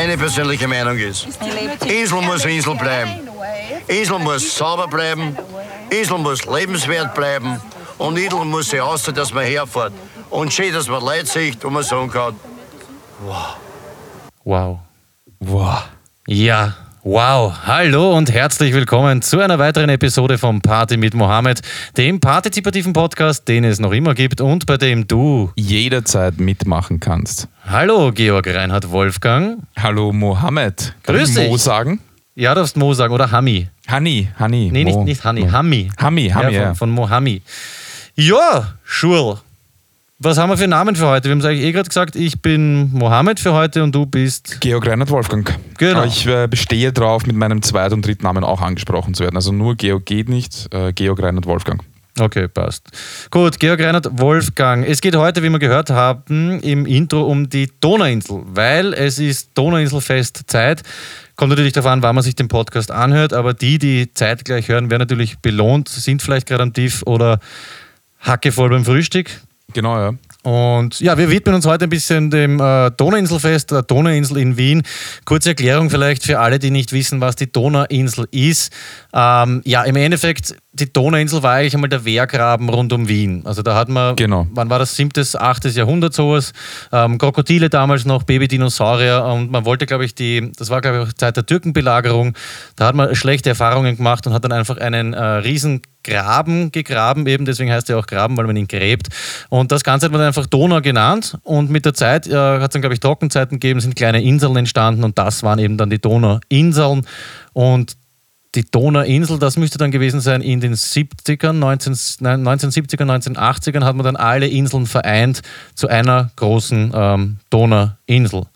meine persönliche Meinung ist, Insel muss Insel bleiben. Insel muss sauber bleiben. Insel muss lebenswert bleiben. Und Insel muss sich aussehen, dass man herfährt. Und schön, dass man Leute sieht und man sagen kann, Wow. Wow. Ja, wow. Hallo und herzlich willkommen zu einer weiteren Episode vom Party mit Mohammed, dem partizipativen Podcast, den es noch immer gibt und bei dem du. Jederzeit mitmachen kannst. Hallo, Georg Reinhard Wolfgang. Hallo Mohammed. Kann Grüß ich Mo dich. sagen? Ja, darfst Mo sagen oder Hami. Hani, Hani. Nee, nicht, Mo. nicht Hani, Mo. Hami. Hami, Hami, ja, ja. von, von Mohami. Ja, Schul. Was haben wir für Namen für heute? Wir haben es eigentlich eh gerade gesagt, ich bin Mohammed für heute und du bist. Georg Reinhard Wolfgang. Genau. Ich äh, bestehe drauf, mit meinem Zweit- und Drittnamen auch angesprochen zu werden. Also nur Georg geht nicht, äh, Georg Reinhard Wolfgang. Okay, passt. Gut, Georg Reinhard Wolfgang. Es geht heute, wie wir gehört haben, im Intro um die Donauinsel, weil es ist Donauinselfestzeit. Kommt natürlich darauf an, wann man sich den Podcast anhört, aber die, die zeitgleich hören, werden natürlich belohnt, sind vielleicht gerade am Tief oder hackevoll beim Frühstück. Genau, ja. Und ja, wir widmen uns heute ein bisschen dem äh, Donauinselfest, der Donauinsel in Wien. Kurze Erklärung vielleicht für alle, die nicht wissen, was die Donauinsel ist. Ähm, ja, im Endeffekt, die Donauinsel war eigentlich einmal der Wehrgraben rund um Wien. Also da hat man, Genau. wann war das, siebtes, achtes Jahrhundert sowas, ähm, Krokodile damals noch, Babydinosaurier und man wollte, glaube ich, die, das war, glaube ich, auch Zeit der Türkenbelagerung, da hat man schlechte Erfahrungen gemacht und hat dann einfach einen äh, riesen Graben gegraben, eben deswegen heißt er auch Graben, weil man ihn gräbt. Und das Ganze hat man einfach Donau genannt. Und mit der Zeit äh, hat es dann, glaube ich, Trockenzeiten gegeben, sind kleine Inseln entstanden und das waren eben dann die Donauinseln. Und die Donauinsel, das müsste dann gewesen sein in den 70ern, 19, nein, 1970er, 1980ern hat man dann alle Inseln vereint zu einer großen ähm, Donauinsel.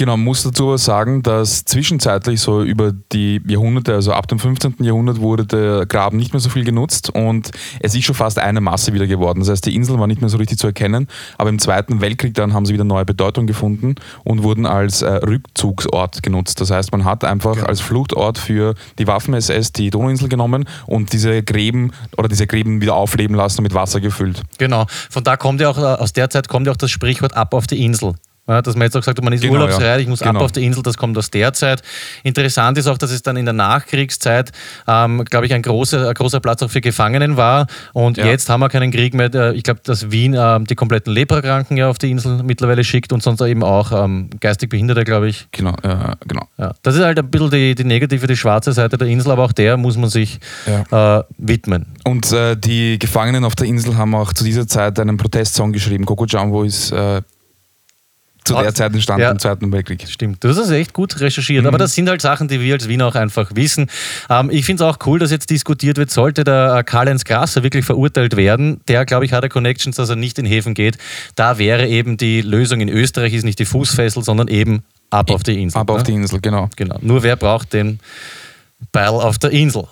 Genau, muss dazu aber sagen, dass zwischenzeitlich so über die Jahrhunderte, also ab dem 15. Jahrhundert, wurde der Graben nicht mehr so viel genutzt und es ist schon fast eine Masse wieder geworden. Das heißt, die Insel war nicht mehr so richtig zu erkennen, aber im Zweiten Weltkrieg dann haben sie wieder neue Bedeutung gefunden und wurden als äh, Rückzugsort genutzt. Das heißt, man hat einfach als Fluchtort für die Waffen-SS die Donauinsel genommen und diese Gräben oder diese Gräben wieder aufleben lassen und mit Wasser gefüllt. Genau. Von da kommt ja auch, äh, aus der Zeit kommt ja auch das Sprichwort ab auf die Insel. Ja, dass man jetzt auch sagt, man ist Genau, urlaubsreif, ja. ich muss ab Genau. auf die Insel, das kommt aus der Zeit. Interessant ist auch, dass es dann in der Nachkriegszeit, ähm, glaube ich, ein großer, ein großer Platz auch für Gefangenen war. Und Ja. jetzt haben wir keinen Krieg mehr. Ich glaube, dass Wien ähm, die kompletten Leprakranken ja auf die Insel mittlerweile schickt und sonst eben auch ähm, geistig Behinderte, glaube ich. Genau, äh, genau. Ja. Das ist halt ein bisschen die, die negative, die schwarze Seite der Insel, aber auch der muss man sich äh, widmen. Und äh, die Gefangenen auf der Insel haben auch zu dieser Zeit einen Protestsong geschrieben. Coco Jumbo ist äh, zu der Zeit entstanden ja. im Zweiten Weltkrieg. Stimmt, du hast das echt gut recherchiert. Aber das sind halt Sachen, die wir als Wiener auch einfach wissen. Ähm, ich finde es auch cool, dass jetzt diskutiert wird, sollte der äh, Karl-Heinz Grasser wirklich verurteilt werden, der, glaube ich, hat er Connections, dass er nicht in Häfen geht. Da wäre eben die Lösung in Österreich, ist nicht die Fußfessel, sondern eben ab auf die Insel. Auf ne? die Insel, genau. Genau. Nur wer braucht den Beil auf der Insel?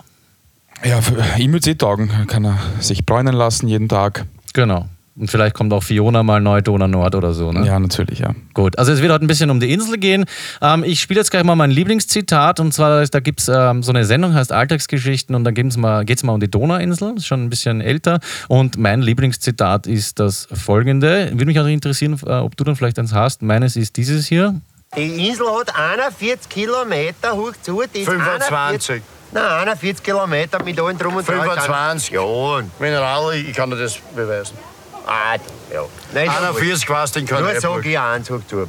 Ja, für ihm wird es eh taugen. Kann er sich bräunen lassen jeden Tag. Genau. Und vielleicht kommt auch Fiona mal neu Donau Nord oder so. Ne? Ja, natürlich, ja. Gut, also es wird heute ein bisschen um die Insel gehen. Ähm, ich spiele jetzt gleich mal mein Lieblingszitat und zwar, da gibt es ähm, so eine Sendung, heißt Alltagsgeschichten und da geht es mal, geht's mal um die Donauinsel, ist schon ein bisschen älter und mein Lieblingszitat ist das folgende. Würde mich auch interessieren, äh, ob du dann vielleicht eins hast. Meines ist dieses hier. Die Insel hat 41 Kilometer hoch zu. Die ist 25. 41 Nein, 41 Kilometer mit allem drum und dran. 25. Ja. Mineral, ich kann dir das beweisen. Ah, ja. Nein, 41 warst den kann Nur ich sag ich eins, hoch zu.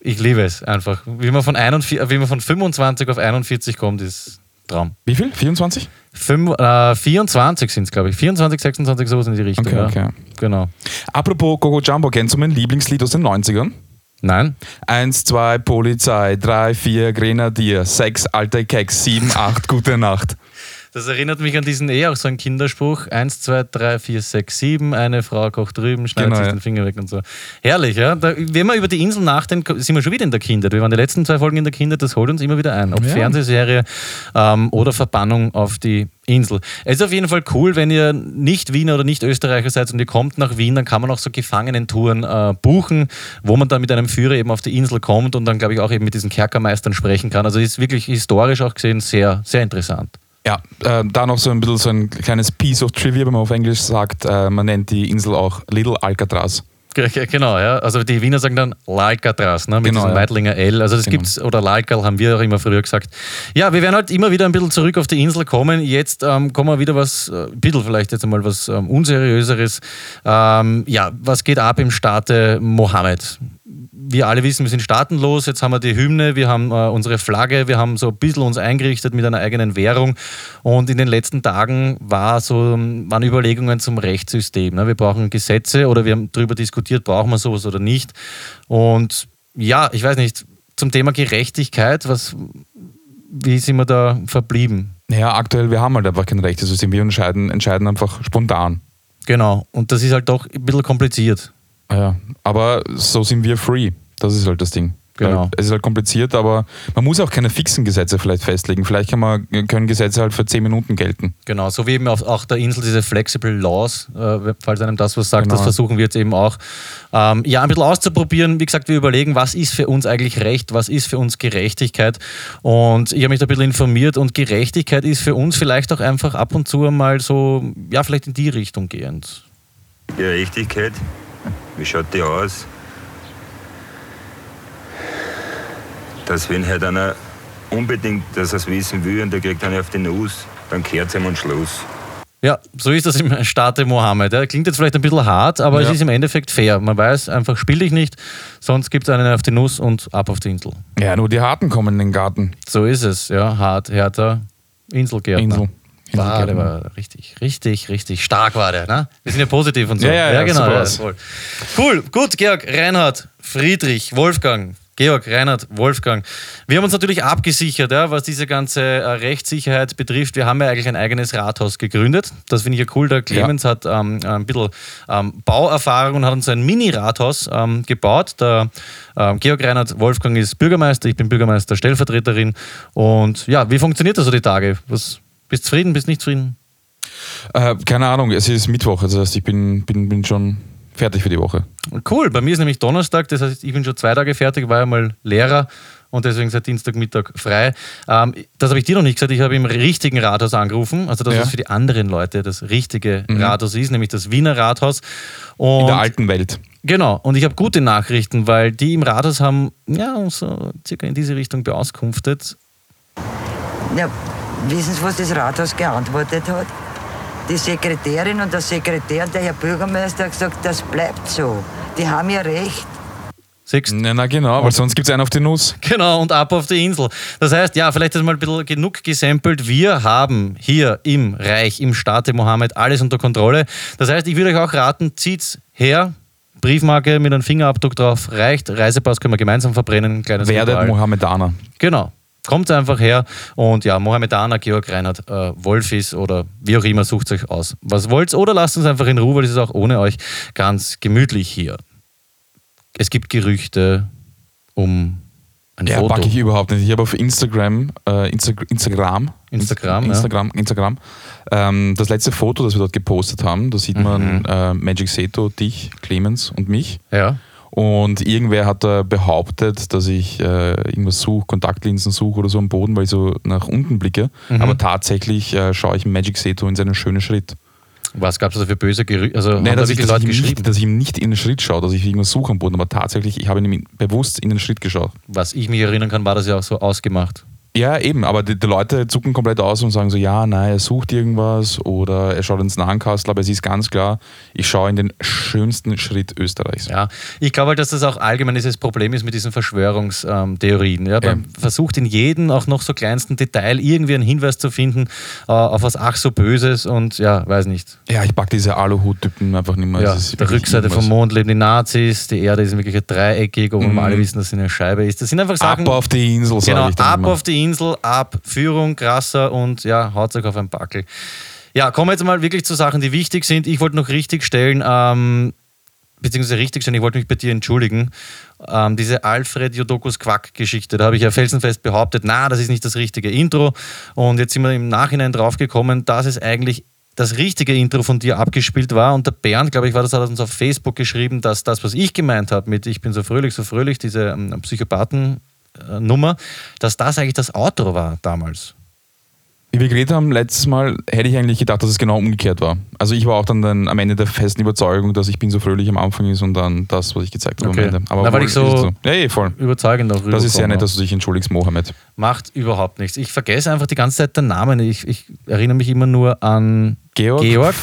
Ich liebe es einfach. Wie man von, 41, äh, wie man von 25 auf 41 kommt, ist Traum. Wie viel? 24? Fünf, äh, 24 sind es, glaube ich. 24, 26, sowas in die Richtung. Okay, ja. okay. Genau. Apropos Coco Jumbo, kennst du mein Lieblingslied aus den 90ern? Nein? Eins, zwei, Polizei, drei, vier, Grenadier, sechs, alte Keks, sieben, acht, gute Nacht. Das erinnert mich an diesen eh auch so einen Kinderspruch. Eins, zwei, drei, vier, sechs, sieben. Eine Frau kocht drüben, schneidet Genau, sich ja. den Finger weg und so. Herrlich, ja. Da, wenn wir über die Insel nachdenken, sind wir schon wieder in der Kindheit. Wir waren die letzten zwei Folgen in der Kindheit, das holt uns immer wieder ein. Ob Ja. Fernsehserie ähm, oder Verbannung auf die Insel. Es ist auf jeden Fall cool, wenn ihr nicht Wiener oder nicht Österreicher seid und ihr kommt nach Wien, dann kann man auch so Gefangenentouren äh, buchen, wo man dann mit einem Führer eben auf die Insel kommt und dann, glaube ich, auch eben mit diesen Kerkermeistern sprechen kann. Also ist wirklich historisch auch gesehen sehr, sehr interessant. Ja, äh, da noch so ein bisschen so ein kleines Piece of Trivia, wenn man auf Englisch sagt, äh, man nennt die Insel auch Little Alcatraz. Genau, ja. Also die Wiener sagen dann Lalcatraz, ne, mit Genau, diesem ja. Weidlinger L. Also das Genau. gibt's, oder Lalcal haben wir auch immer früher gesagt. Ja, wir werden halt immer wieder ein bisschen zurück auf die Insel kommen. Jetzt ähm, kommen wir wieder was, äh, ein bisschen vielleicht jetzt einmal was ähm, Unseriöseres. Ähm, ja, was geht ab im Staate Mohammed? Wir alle wissen, wir sind staatenlos. Jetzt haben wir die Hymne, wir haben äh, unsere Flagge, wir haben so ein bisschen uns eingerichtet mit einer eigenen Währung. Und in den letzten Tagen war so, waren Überlegungen zum Rechtssystem. Ne? Wir brauchen Gesetze oder wir haben darüber diskutiert, brauchen wir sowas oder nicht. Und ja, ich weiß nicht, zum Thema Gerechtigkeit, was, wie sind wir da verblieben? Naja, aktuell, wir haben halt einfach kein Rechtssystem. Wir entscheiden, entscheiden einfach spontan. Genau. Und das ist halt doch ein bisschen kompliziert. Ja, aber so sind wir free. Das ist halt das Ding. Genau. Es ist halt kompliziert, aber man muss auch keine fixen Gesetze vielleicht festlegen. Vielleicht kann man, können Gesetze halt für 10 Minuten gelten. Genau, so wie eben auf auch der Insel diese Flexible Laws, äh, falls einem das was sagt, Genau. das versuchen wir jetzt eben auch. Ähm, ja, ein bisschen auszuprobieren. Wie gesagt, wir überlegen, was ist für uns eigentlich Recht, was ist für uns Gerechtigkeit. Und ich habe mich da ein bisschen informiert und Gerechtigkeit ist für uns vielleicht auch einfach ab und zu mal so, ja, vielleicht in die Richtung gehend. Gerechtigkeit, wie schaut die aus? Dass wenn halt einer unbedingt, dass er es wissen will und der kriegt einen auf die Nuss, dann kehrt es ihm und Schluss. Ja, so ist das im Staate Mohammed. Ja, klingt jetzt vielleicht ein bisschen hart, aber Ja. es ist im Endeffekt fair. Man weiß einfach, spiel dich nicht, sonst gibt es einen auf die Nuss und ab auf die Insel. Ja, nur die Harten kommen in den Garten. So ist es, ja. Hart, härter, Inselgärtner. Insel. War, der war richtig, richtig, richtig stark war der. Ne? Wir sind ja positiv und so. Ja, ja, ja, genau. Ja. Cool, gut, Georg, Reinhard, Friedrich, Wolfgang. Georg, Reinhard, Wolfgang. Wir haben uns natürlich abgesichert, ja, was diese ganze äh, Rechtssicherheit betrifft. Wir haben ja eigentlich ein eigenes Rathaus gegründet. Das finde ich ja cool. Der Clemens hat ähm, ein bisschen ähm, Bauerfahrung und hat uns ein Mini-Rathaus ähm, gebaut. Der ähm, Georg Reinhard Wolfgang ist Bürgermeister, ich bin Bürgermeister, Stellvertreterin. Und ja, wie funktioniert das so die Tage? Was, bist du zufrieden, bist du nicht zufrieden? Äh, keine Ahnung, es ist Mittwoch, das heißt, ich bin, bin, bin schon fertig für die Woche. Cool, bei mir ist nämlich Donnerstag, das heißt, ich bin schon zwei Tage fertig, war ja mal Lehrer und deswegen seit Dienstagmittag frei. Ähm, das habe ich dir noch nicht gesagt, ich habe im richtigen Rathaus angerufen, also das, Ja. was für die anderen Leute das richtige Rathaus ist, nämlich das Wiener Rathaus. Und In der alten Welt. Genau, und ich habe gute Nachrichten, weil die im Rathaus haben ja so circa in diese Richtung beauskunftet. Ja, wissen Sie, was das Rathaus geantwortet hat? Die Sekretärin und der Sekretär, der Herr Bürgermeister, hat gesagt, das bleibt so. Die haben ja recht. Siehst Na, na genau, weil sonst gibt es einen auf die Nuss. Genau, und ab auf die Insel. Das heißt, ja, vielleicht ist mal ein bisschen genug gesampelt. Wir haben hier im Reich, im Staate Mohammed alles unter Kontrolle. Das heißt, ich würde euch auch raten, zieht's her. Briefmarke mit einem Fingerabdruck drauf reicht. Reisepass können wir gemeinsam verbrennen. Werdet. Mohammedaner. Genau. Kommt einfach her und ja, Mohammedaner, Georg Reinhard, äh, Wolfis oder wie auch immer, sucht euch aus, was wollt. Oder lasst uns einfach in Ruhe, weil es ist auch ohne euch ganz gemütlich hier. Es gibt Gerüchte um ein Ja, Foto. packe ich überhaupt nicht. Ich habe auf Instagram, äh, Insta Instagram, Instagram, ja. Instagram, Instagram ähm, das letzte Foto, das wir dort gepostet haben, da sieht Mhm. man äh, Magic Seto, dich, Clemens und mich. Ja. Und irgendwer hat da behauptet, dass ich äh, irgendwas suche, Kontaktlinsen suche oder so am Boden, weil ich so nach unten blicke. Mhm. Aber tatsächlich äh, schaue ich Magic Seto in seinen schönen Schritt. Was gab es da für böse Gerüchte? Also, Nein, da dass, ich, dass, Leute ich geschrieben? nicht, dass ich ihm nicht in den Schritt schaue, dass ich irgendwas suche am Boden, aber tatsächlich, ich habe ihm bewusst in den Schritt geschaut. Was ich mich erinnern kann, war das ja auch so ausgemacht. Ja, eben, aber die, die Leute zucken komplett aus und sagen so, ja, nein, er sucht irgendwas oder er schaut ins Nahenkastel, aber es ist ganz klar, ich schaue in den schönsten Schritt Österreichs. Ja, ich glaube halt, dass das auch allgemein dieses Problem ist mit diesen Verschwörungstheorien. Ja, man versucht in jedem, auch noch so kleinsten Detail, irgendwie einen Hinweis zu finden äh, auf was ach so Böses und ja, weiß nicht. Ja, ich pack diese Aluhut-Typen einfach nicht mehr. Ja, der wirklich Rückseite vom Mond leben die Nazis, die Erde ist in Wirklichkeit dreieckig, obwohl wir alle wissen, dass sie eine Scheibe ist. Das sind einfach Sachen. Mhm. Ab auf die Insel, sage Genau, ich dann ab immer. auf die Insel, ab, Führung, krasser und ja, haut euch auf einen Backel. Ja, kommen wir jetzt mal wirklich zu Sachen, die wichtig sind. Ich wollte noch richtig stellen, ähm, beziehungsweise richtig stellen, ich wollte mich bei dir entschuldigen. Ähm, diese Alfred Jodokus Quack-Geschichte, da habe ich ja felsenfest behauptet, na, das ist nicht das richtige Intro. Und jetzt sind wir im Nachhinein draufgekommen, dass es eigentlich das richtige Intro von dir abgespielt war. Und der Bernd, glaube ich, war das, hat uns auf Facebook geschrieben, dass das, was ich gemeint habe mit Ich bin so fröhlich, so fröhlich, diese ähm, Psychopathen. Nummer, dass das eigentlich das Outro war damals. Wie wir geredet haben letztes Mal, hätte ich eigentlich gedacht, dass es genau umgekehrt war. Also ich war auch dann, dann am Ende der festen Überzeugung, dass ich bin so fröhlich am Anfang ist und dann das, was ich gezeigt habe Okay. am Ende. Aber weil wohl ich so- ist es Ja, eh, voll. Überzeugend auch Das ist sehr nett, ja. dass du dich entschuldigst, Mohammed. Macht überhaupt nichts. Ich vergesse einfach die ganze Zeit den Namen. Ich, ich erinnere mich immer nur an Georg, Georg.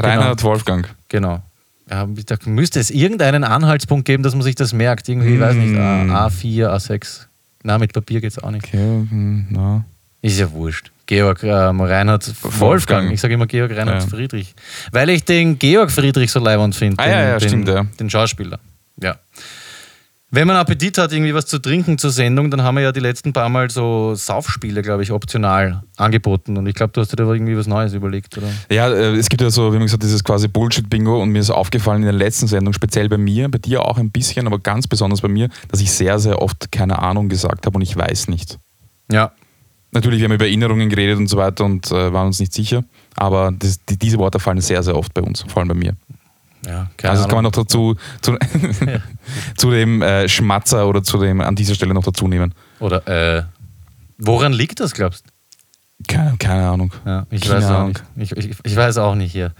Reinhard Wolfgang. Genau. Ja, da müsste es irgendeinen Anhaltspunkt geben, dass man sich das merkt. Irgendwie, ich weiß nicht, A, A4, A6. Na, mit Papier geht es auch nicht. Georg, hm, na. Ist ja wurscht. Georg ähm, Reinhard Wolfgang. Wolfgang. Ich sage immer Georg Reinhard Ja. Friedrich. Weil ich den Georg Friedrich so leibend finde. Ah, den, ja, ja, den, stimmt, ja. Den Schauspieler. Ja. Wenn man Appetit hat, irgendwie was zu trinken zur Sendung, dann haben wir ja die letzten paar Mal so Saufspiele, glaube ich, optional angeboten. Und ich glaube, du hast dir da irgendwie was Neues überlegt, oder? Ja, äh, es gibt ja so, wie man gesagt, dieses quasi Bullshit-Bingo und mir ist aufgefallen in der letzten Sendung, speziell bei mir, bei dir auch ein bisschen, aber ganz besonders bei mir, dass ich sehr, sehr oft keine Ahnung gesagt habe und ich weiß nicht. Ja. Natürlich, wir haben über Erinnerungen geredet und so weiter und äh, waren uns nicht sicher, aber das, die, diese Worte fallen sehr, sehr oft bei uns, vor allem bei mir. Ja, also das kann man noch dazu, zu, zu dem äh, Schmatzer oder zu dem an dieser Stelle noch dazu nehmen. Oder äh, woran liegt das, glaubst du? Keine, keine Ahnung. Ja, ich Keine weiß auch Ahnung. nicht. Ich, ich, ich weiß auch nicht hier.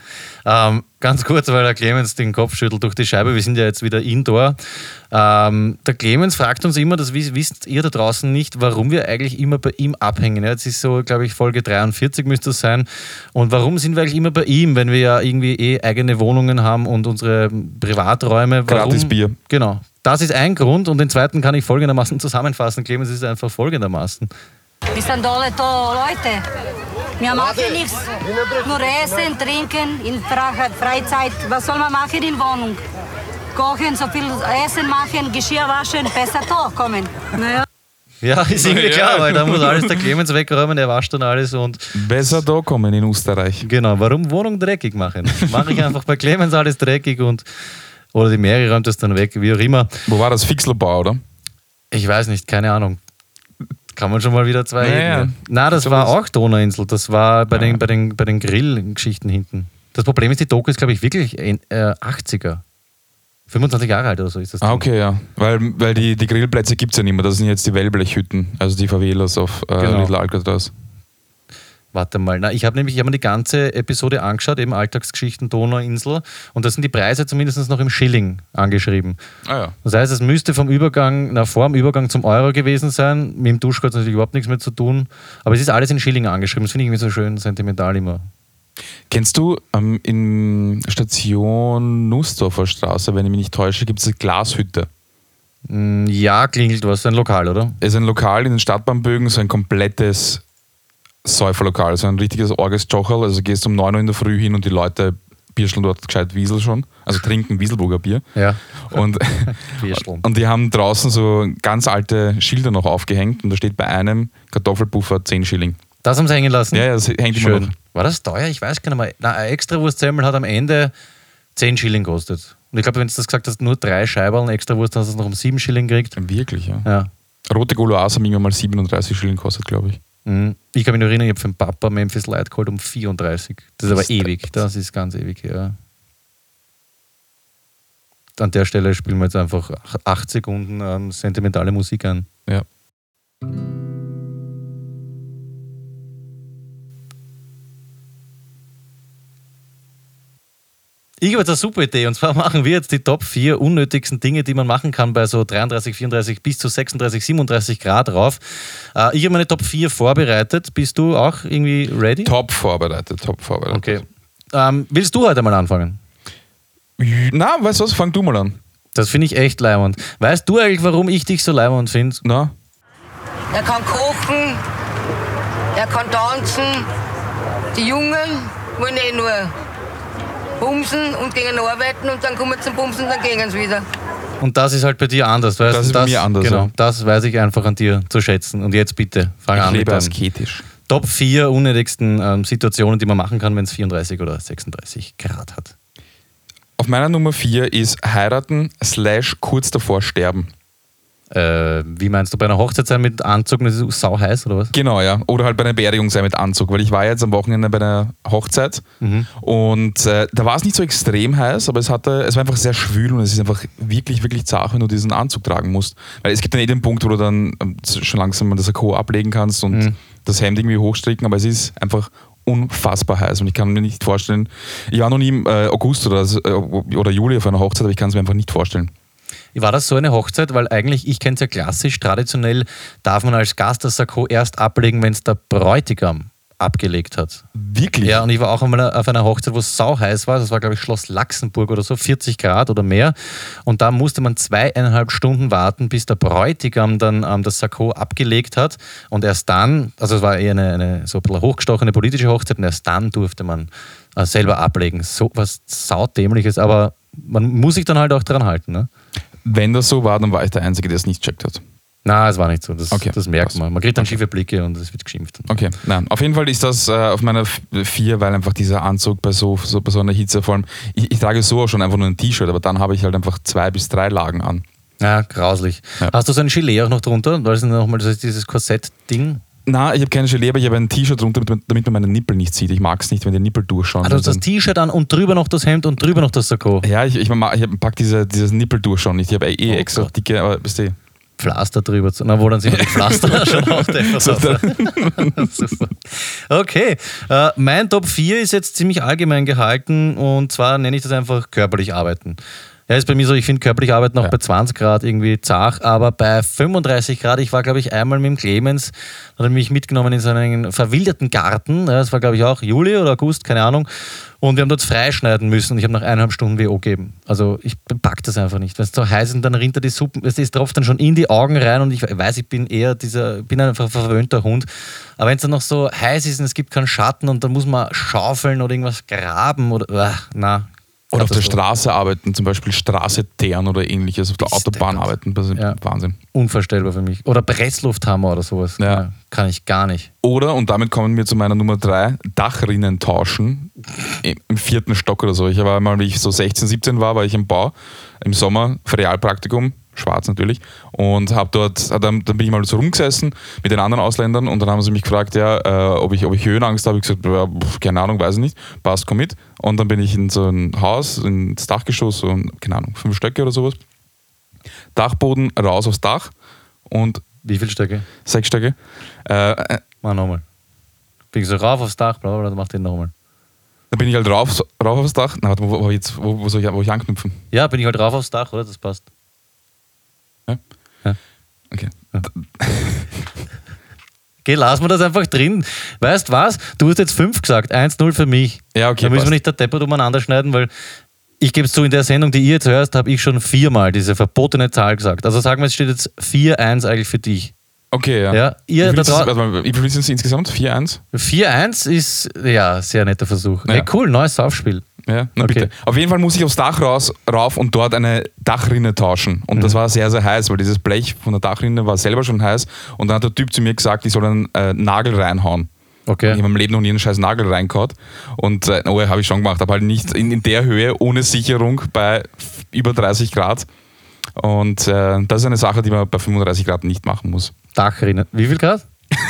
Ähm, ganz kurz, weil der Clemens den Kopf schüttelt durch die Scheibe. Wir sind ja jetzt wieder indoor. Ähm, der Clemens fragt uns immer, das wiss- wisst ihr da draußen nicht, warum wir eigentlich immer bei ihm abhängen. Ja, Jetzt ist so, glaube ich, Folge 43 müsste das sein. Und warum sind wir eigentlich immer bei ihm, wenn wir ja irgendwie eh eigene Wohnungen haben und unsere Privaträume? Warum? Gratis Bier. Genau. Das ist ein Grund und den zweiten kann ich folgendermaßen zusammenfassen. Clemens ist einfach folgendermaßen. Wir sind alle da Leute. Wir machen nichts. Nur essen, trinken, in Fre- Freizeit. Was soll man machen in Wohnung? Kochen, so viel Essen machen, Geschirr waschen, besser da kommen. Naja. Ja, ist irgendwie klar, weil da muss alles der Clemens wegräumen, der wascht dann alles und Besser da kommen in Österreich. genau, warum Wohnung dreckig machen? Mache ich einfach bei Clemens alles dreckig und oder die Mary räumt das dann weg, wie auch immer. Wo war das? Fixlerbau, oder? Ich weiß nicht, keine Ahnung. Kann man schon mal wieder zwei Naja. Ebenen. Na, das war auch Donauinsel, das war bei den, bei den, bei den Grillgeschichten hinten. Das Problem ist, die Doku ist, glaube ich, wirklich äh, 80er. 25 Jahre alt oder so ist das. Ah, Ding. okay, ja. Weil, weil die, die Grillplätze gibt es ja nicht mehr. Das sind jetzt die Wellblechhütten, also die Favelas auf äh, Genau. Little Alcatraz. Warte mal, na, ich habe nämlich ich hab mir die ganze Episode angeschaut, eben Alltagsgeschichten Donauinsel, und da sind die Preise zumindest noch im Schilling angeschrieben. Ah ja. Das heißt, es müsste vom Übergang, na, vor dem Übergang zum Euro gewesen sein. Mit dem Duschkopf hat es natürlich überhaupt nichts mehr zu tun. Aber es ist alles in Schilling angeschrieben. Das finde ich irgendwie so schön sentimental immer. Kennst du ähm, in Station Nussdorfer Straße, wenn ich mich nicht täusche, gibt es eine Glashütte. Mm, Ja, klingelt was, ein Lokal, oder? Es ist ein Lokal in den Stadtbahnbögen, so ein komplettes Säuferlokal, so ein richtiges Orges Jocherl. Also gehst um 9 Uhr in der Früh hin und die Leute bierscheln dort gescheit Wiesel schon. Also trinken Wieselburger Bier. Ja. Und, und die haben draußen so ganz alte Schilder noch aufgehängt und da steht bei einem Kartoffelpuffer 10 Schilling. Das haben sie hängen lassen? Ja, ja, das hängt immer Schön. noch. War das teuer? Ich weiß gar nicht mehr. Na, ein extra Wurstsemmel hat am Ende 10 Schilling gekostet. Und ich glaube, wenn du das gesagt hast, nur drei Scheiberl, extra Wurst, hast du es noch um 7 Schilling gekriegt. Wirklich, ja. Ja. Rote Goloas haben irgendwann mal 37 Schilling gekostet, glaube ich. Mhm. Ich kann mich noch erinnern, ich habe für den Papa Memphis Light geholt um 34. Das ist aber Das ewig. Das ist ganz ewig, ja. An der Stelle spielen wir jetzt einfach 8 Sekunden ähm, sentimentale Musik ein. Ja. Ich habe jetzt eine super Idee und zwar machen wir jetzt die Top 4 unnötigsten Dinge, die man machen kann bei so 33, 34 bis zu 36, 37 Grad rauf. Äh, ich habe meine Top 4 vorbereitet. Bist du auch irgendwie ready? Top vorbereitet, top vorbereitet. Okay. Ähm, willst du heute mal anfangen? Na, weißt du was? Fang du mal an. Das finde ich echt leimend. Weißt du eigentlich, warum ich dich so leimend finde? Na? Er kann kochen, er kann tanzen. Die Jungen wollen eh nur bumsen und gehen arbeiten und dann kommen sie zum Bumsen und dann gehen sie wieder. Und das ist halt bei dir anders, weißt Das du? ist bei mir anders, Genau, ja. das weiß ich einfach an dir zu schätzen. Und jetzt bitte, fang Ich an mit lebe deinem asketisch. Top 4 unnötigsten ähm, Situationen, die man machen kann, wenn es 34 oder 36 Grad hat. Auf meiner Nummer 4 ist heiraten slash kurz davor sterben. Äh, wie meinst du, bei einer Hochzeit sein mit Anzug und es ist sau heiß oder was? Genau, ja. Oder halt bei einer Beerdigung sein mit Anzug, weil ich war jetzt am Wochenende bei einer Hochzeit und äh, da war es nicht so extrem heiß, aber es hatte, es war einfach sehr schwül und es ist einfach wirklich, wirklich zart, wenn du diesen Anzug tragen musst. Weil es gibt dann eh den Punkt, wo du dann ähm, schon langsam das Sakko ablegen kannst und das Hemd irgendwie hochstricken, aber es ist einfach unfassbar heiß und ich kann mir nicht vorstellen, ich war noch nie im äh, August oder, äh, oder Juli auf einer Hochzeit, aber ich kann es mir einfach nicht vorstellen. War das so eine Hochzeit? Weil eigentlich, ich kenne es ja klassisch, traditionell darf man als Gast das Sakko erst ablegen, wenn es der Bräutigam abgelegt hat. Wirklich? Ja, und ich war auch einmal auf einer Hochzeit, wo es sau heiß war. Das war, glaube ich, Schloss Laxenburg oder so, 40 Grad oder mehr. Und da musste man zweieinhalb Stunden warten, bis der Bräutigam dann ähm, das Sakko abgelegt hat. Und erst dann, also es war eher eine, eine so ein bisschen hochgestochene politische Hochzeit, und erst dann durfte man äh, selber ablegen. So was saudämliches, aber man muss sich dann halt auch daran halten. Ne? Wenn das so war, dann war ich der Einzige, der es nicht checkt hat. Na, es war nicht so. Das, Okay, das merkt passt. man. Man kriegt dann schiefe Blicke und es wird geschimpft. Okay, nein. Auf jeden Fall ist das äh, auf meiner 4, weil einfach dieser Anzug bei so, so, bei so einer Hitze, vor allem, ich, ich trage so auch schon einfach nur ein T-Shirt, aber dann habe ich halt einfach zwei bis drei Lagen an. Ja, grauslich. Ja. Hast du so ein Gilet auch noch drunter? Weil es nochmal das ist dieses Korsett-Ding. Na, ich habe keine Gelee, aber ich habe ein T-Shirt drunter, damit, man meine Nippel nicht sieht. Ich mag es nicht, wenn die Nippel durchschauen. Du hast das Also- T-Shirt an und drüber noch das Hemd und drüber noch das Sakko. ja, ich, ich, ich, pack diese, dieses Nippel durchschauen nicht. Ich habe eh Oh extra Gott. dicke, aber weißt du, Pflaster drüber. zu- Na, wo dann sind die Pflaster schon auf der Super. Okay, äh, mein Top 4 ist jetzt ziemlich allgemein gehalten und zwar nenne ich das einfach körperlich arbeiten. Ja, ist bei mir so, ich finde körperlich arbeiten auch Ja. bei 20 Grad irgendwie zart, aber bei 35 Grad, ich war glaube ich einmal mit dem Clemens, hat er mich mitgenommen in so einen verwilderten Garten, ja, das war glaube ich auch Juli oder August, keine Ahnung, und wir haben dort freischneiden müssen und ich habe nach eineinhalb Stunden WO gegeben. Also ich pack das einfach nicht. Wenn es so heiß ist, dann rinnt er die Suppen, es ist tropft dann schon in die Augen rein und ich weiß, ich bin eher dieser, bin einfach ein verwöhnter Hund. Aber wenn es dann noch so heiß ist und es gibt keinen Schatten und dann muss man schaufeln oder irgendwas graben oder, ah, na. Oder auf der. Straße arbeiten, zum Beispiel Straße teeren oder ähnliches, auf der Ist Autobahn deppert. arbeiten. Das ist Ja. Wahnsinn. Unvorstellbar für mich. Oder Presslufthammer oder sowas. Ja. Kann ich gar nicht. Oder, und damit kommen wir zu meiner Nummer drei, Dachrinnen tauschen im vierten Stock oder so. Ich war einmal, wie ich so 16, 17 war, war ich im Bau im Sommer, für Realpraktikum, schwarz natürlich, und habe dort, ah, dann, dann bin ich mal so rumgesessen mit den anderen Ausländern und dann haben sie mich gefragt, ja, äh, ob, ich, ob ich Höhenangst habe. Ich gesagt, ja, keine Ahnung, weiß ich nicht, passt, komm mit. Und dann bin ich in so ein Haus, ins Dachgeschoss, so, keine Ahnung, fünf Stöcke oder sowas. Dachboden raus aufs Dach und Wie viele Stöcke? sechs Stöcke. Äh, äh, Mach nochmal. Bin ich so rauf aufs Dach, bla, bla, mach den nochmal. Dann bin ich halt rauf, rauf aufs Dach. Na, warte, wo, wo, jetzt, wo, wo soll ich, wo ich anknüpfen? Ja, bin ich halt rauf aufs Dach, oder? Das passt. Okay. Geh, lass mir das einfach drin. Weißt was? Du hast jetzt 5 gesagt. 1-0 für mich. Ja, okay, Da müssen passt. wir nicht der Deppert umeinander schneiden, weil ich gebe es zu, in der Sendung, die ihr jetzt hörst, habe ich schon viermal diese verbotene Zahl gesagt. Also sagen wir, es steht jetzt 4-1 eigentlich für dich. Okay, ja. Ja, ihr wie viel sind es insgesamt? 4-1? 4-1 ist, ja, sehr netter Versuch. Ja. Hey, cool, neues Saufspiel. Ja, na Okay. bitte. Auf jeden Fall muss ich aufs Dach raus, rauf und dort eine Dachrinne tauschen. Und Mhm. das war sehr, sehr heiß, weil dieses Blech von der Dachrinne war selber schon heiß. Und dann hat der Typ zu mir gesagt, ich soll einen äh, Nagel reinhauen. Ich Okay. habe im Leben noch nie einen scheiß Nagel reingehauen. Und äh, oh, habe ich schon gemacht, aber halt nicht in, in der Höhe, ohne Sicherung, bei über 30 Grad. Und äh, das ist eine Sache, die man bei 35 Grad nicht machen muss. Dachrinnen. Wie viel Grad?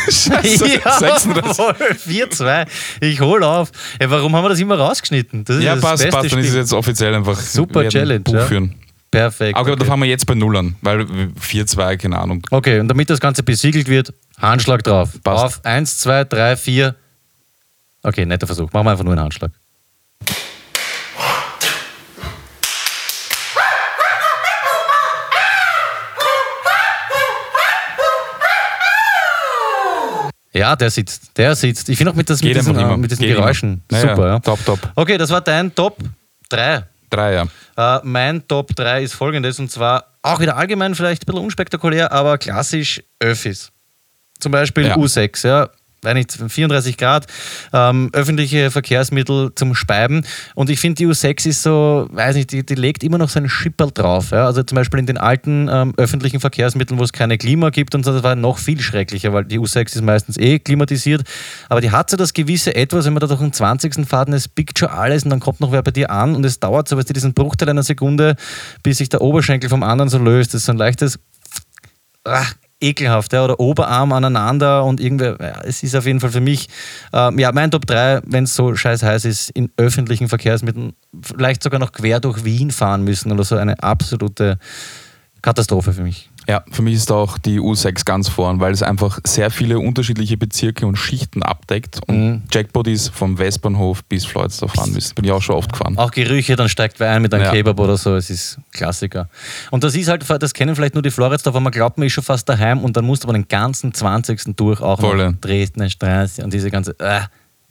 Scheiße, 36. voll. 4-2. Ich hol auf. Ja, warum haben wir das immer rausgeschnitten? Das ist Ja, das passt, beste passt. Dann ist es jetzt offiziell einfach Super Challenge, Buch ja. führen. Perfekt. Aber da okay. fangen wir jetzt bei Null an, weil 4-2, keine Ahnung. okay, und damit das Ganze besiegelt wird, Handschlag drauf. Passt. Auf 1, 2, 3, 4. Okay, netter Versuch. Machen wir einfach nur einen Handschlag. Ja, der sitzt. Der sitzt. Ich finde auch mit, das, mit diesen, äh, mit diesen Geräuschen immer. Ja, super. ja. Top, top. Okay, das war dein Top 3. Drei, ja. Äh, mein Top 3 ist folgendes und zwar auch wieder allgemein vielleicht ein bisschen unspektakulär, aber klassisch Öffis. Zum Beispiel Ja. U6, ja. Weiß nicht, 34 Grad, ähm, öffentliche Verkehrsmittel zum Speiben. Und ich finde, die U6 ist so, weiß nicht, die, die legt immer noch so einen Schipperl drauf. Ja? Also zum Beispiel in den alten ähm, öffentlichen Verkehrsmitteln, wo es keine Klima gibt und so, das war noch viel schrecklicher, weil die U6 ist meistens eh klimatisiert. Aber die hat so das gewisse Etwas, wenn man da durch den 20. fährt und es biegt schon alles und dann kommt noch wer bei dir an und es dauert so, weißt du, diesen Bruchteil einer Sekunde, bis sich der Oberschenkel vom anderen so löst. Das ist so ein leichtes ach, ekelhaft, ja, oder Oberarm aneinander und irgendwie, ja, es ist auf jeden Fall für mich, ähm, ja, mein Top 3, wenn es so scheiß heiß ist, in öffentlichen Verkehrsmitteln, vielleicht sogar noch quer durch Wien fahren müssen oder so, eine absolute Katastrophe für mich. Ja, für mich ist auch die U6 ganz vorn, weil es einfach sehr viele unterschiedliche Bezirke und Schichten abdeckt. Und Mhm. Jackpot ist vom Westbahnhof bis Floridsdorf fahren müssen. Bin ich auch schon oft gefahren. Auch Gerüche, dann steigt wer ein mit einem Ja. Kebab oder so. Es ist Klassiker. Und das ist halt, das kennen vielleicht nur die Floridsdorfer, man glaubt, man ist schon fast daheim und dann musst du aber den ganzen 20. durch auch Voll, ja. noch Dresdner Straße und diese ganze, äh,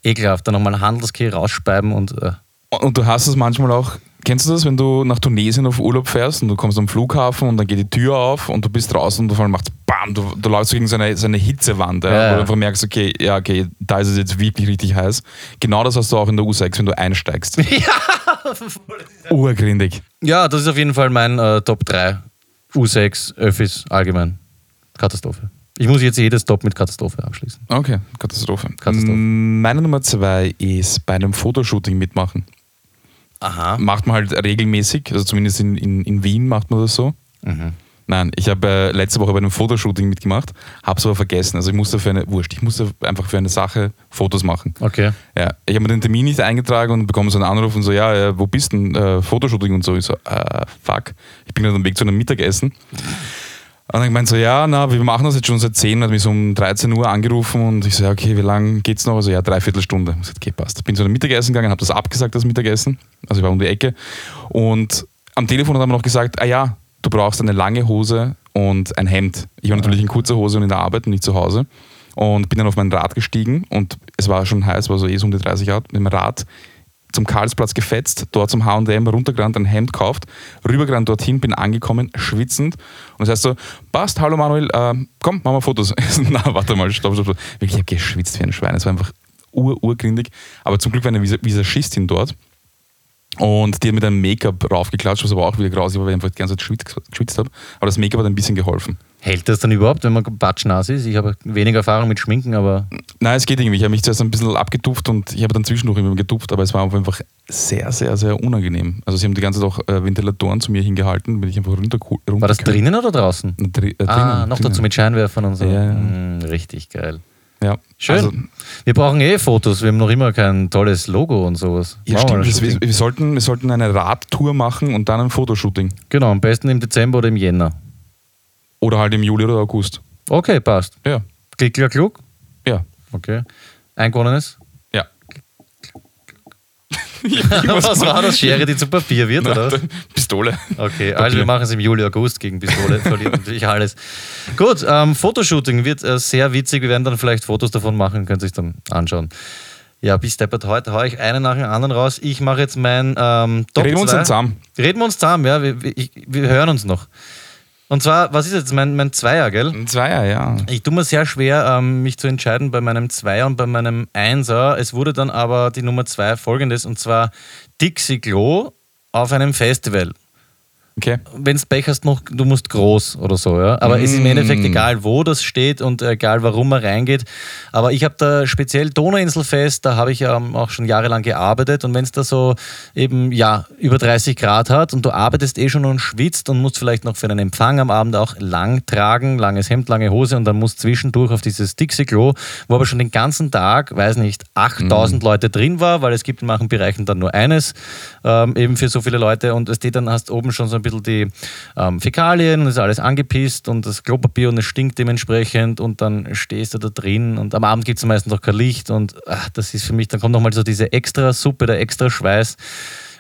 ekelhaft. Dann nochmal Handelskeh rausspeiben und äh. Und du hast es manchmal auch, kennst du das, wenn du nach Tunesien auf Urlaub fährst und du kommst am Flughafen und dann geht die Tür auf und du bist draußen und auf einmal macht BAM, du, du läufst gegen so eine, so eine Hitzewand, ja, Ja, wo du einfach merkst, okay, ja, okay, da ist es jetzt wirklich richtig heiß. Genau das hast du auch in der U6, wenn du einsteigst. Ja! Urgrindig. Ja, das ist auf jeden Fall mein äh, Top 3. U6, Öffis, allgemein. Katastrophe. Ich muss jetzt jedes Top mit Katastrophe abschließen. Okay, Katastrophe. Katastrophe. Meine Nummer zwei ist bei einem Fotoshooting mitmachen. Aha. Macht man halt regelmäßig, also zumindest in, in, in Wien macht man das so. Mhm. Nein, ich habe äh, letzte Woche bei einem Fotoshooting mitgemacht, habe es aber vergessen. Also ich musste für eine, wurscht, ich musste einfach für eine Sache Fotos machen. Okay. Ja, ich habe mir den Termin nicht eingetragen und bekomme so einen Anruf und so, ja, äh, wo bist du denn? Äh, Fotoshooting und so. Ich so, äh, fuck, ich bin gerade am Weg zu einem Mittagessen. Und dann gemeint so, ja, na, wir machen das jetzt schon seit 10, hat mich so um 13 Uhr angerufen und ich so, ja, okay, wie lange geht's noch? Also ja, dreiviertel Stunde. Ich so, okay, passt. Bin zu einem Mittagessen gegangen, habe das abgesagt, das Mittagessen. Also ich war um die Ecke. Und am Telefon hat mir noch gesagt, ah ja, du brauchst eine lange Hose und ein Hemd. Ich war natürlich in kurzer Hose und in der Arbeit und nicht zu Hause. Und bin dann auf mein Rad gestiegen und es war schon heiß, war so eh so um die 30 Grad, mit dem Rad zum Karlsplatz gefetzt, dort zum H&M runtergerannt, ein Hemd gekauft, rübergerannt dorthin, bin angekommen, schwitzend. Und das heißt so, passt, hallo Manuel, äh, komm, machen wir Fotos. Na, warte mal, stopp, stopp, stopp. Ich habe geschwitzt wie ein Schwein. Es war einfach ur, urgrindig. Aber zum Glück war eine Visa- Visagistin dort. Und die hat mit einem Make-up raufgeklatscht, was aber auch wieder grausig war, weil ich einfach die ganze Zeit geschwitzt, geschwitzt habe. Aber das Make-up hat ein bisschen geholfen. Hält das dann überhaupt, wenn man batschnass ist? Ich habe weniger Erfahrung mit Schminken, aber Nein, es geht irgendwie. Ich habe mich zuerst ein bisschen abgetupft und ich habe dann zwischendurch immer getupft, aber es war einfach sehr, sehr, sehr unangenehm. Also sie haben die ganze Zeit auch äh, Ventilatoren zu mir hingehalten, bin ich einfach runter, runter war das drinnen oder draußen? Dri äh, ah, drinnen, noch drinnen. dazu mit Scheinwerfern und so. Ja, ja. Mm, richtig geil. Ja. Schön. Also, wir brauchen eh Fotos, wir haben noch immer kein tolles Logo und sowas. ja, Machen stimmt. Wir, wir, sollten, wir sollten eine Radtour machen und dann ein Fotoshooting. Genau, am besten im Dezember oder im Jänner. Oder halt im Juli oder August. Okay, passt. Ja. Klick, klick, klug. Ja. Okay. Eingewonnenes? Ja. Was war das? Schere, die zu Papier wird, oder? was? Pistole. Okay, also wir machen es im Juli, August gegen Pistole, verliert natürlich alles. Gut, ähm, Fotoshooting wird äh, sehr witzig. Wir werden dann vielleicht Fotos davon machen, könnt ihr sich dann anschauen. Ja, bis deppert heute haue ich einen nach dem anderen raus. Ich mache jetzt mein ähm, Top Reden wir uns dann zusammen. Reden wir uns zusammen, ja. Wir, wir, wir hören uns noch. Und zwar, was ist jetzt mein, mein Zweier, gell? Ein Zweier, ja. Ich tue mir sehr schwer, ähm, mich zu entscheiden bei meinem Zweier und bei meinem Einser. Es wurde dann aber die Nummer zwei folgendes, und zwar Dixie Klo auf einem Festival. Okay. Wenn du Pech hast, noch, du musst groß oder so, ja. Aber es ist im Endeffekt egal, wo das steht und egal, warum man reingeht. Aber ich habe da speziell Donauinselfest, da habe ich ja auch schon jahrelang gearbeitet und wenn es da so eben, ja, über 30 Grad hat und du arbeitest eh schon und schwitzt und musst vielleicht noch für einen Empfang am Abend auch lang tragen, langes Hemd, lange Hose und dann musst zwischendurch auf dieses Dixie-Klo, wo aber schon den ganzen Tag, weiß nicht, 8000 Leute drin war, weil es gibt in manchen Bereichen dann nur eines, ähm, eben für so viele Leute und es steht dann hast oben schon so ein bisschen die ähm, Fäkalien und ist alles angepisst und das Klopapier und es stinkt dementsprechend und dann stehst du da drin und am Abend gibt es meistens noch kein Licht und ach, das ist für mich, dann kommt nochmal so diese extra Suppe, der extra Schweiß.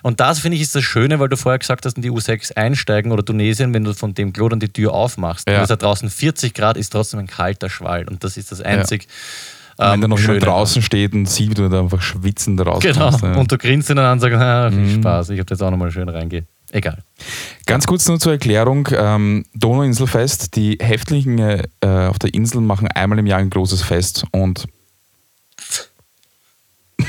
Und das finde ich ist das Schöne, weil du vorher gesagt hast, in die U6 einsteigen oder Tunesien, wenn du von dem Klo dann die Tür aufmachst. Ja. Und es da draußen 40 Grad ist trotzdem ein kalter Schwall und das ist das einzig. Wenn ähm, da noch jemand draußen steht und sieht, wie du da einfach schwitzend rauskommst. Genau. Ja. Und du grinst ihn dann an und sagst, viel Mhm. Spaß, ich habe jetzt auch nochmal schön reingehe. Egal. Ganz kurz nur zur Erklärung: ähm, Donauinselfest. Die Häftlinge äh, auf der Insel machen einmal im Jahr ein großes Fest und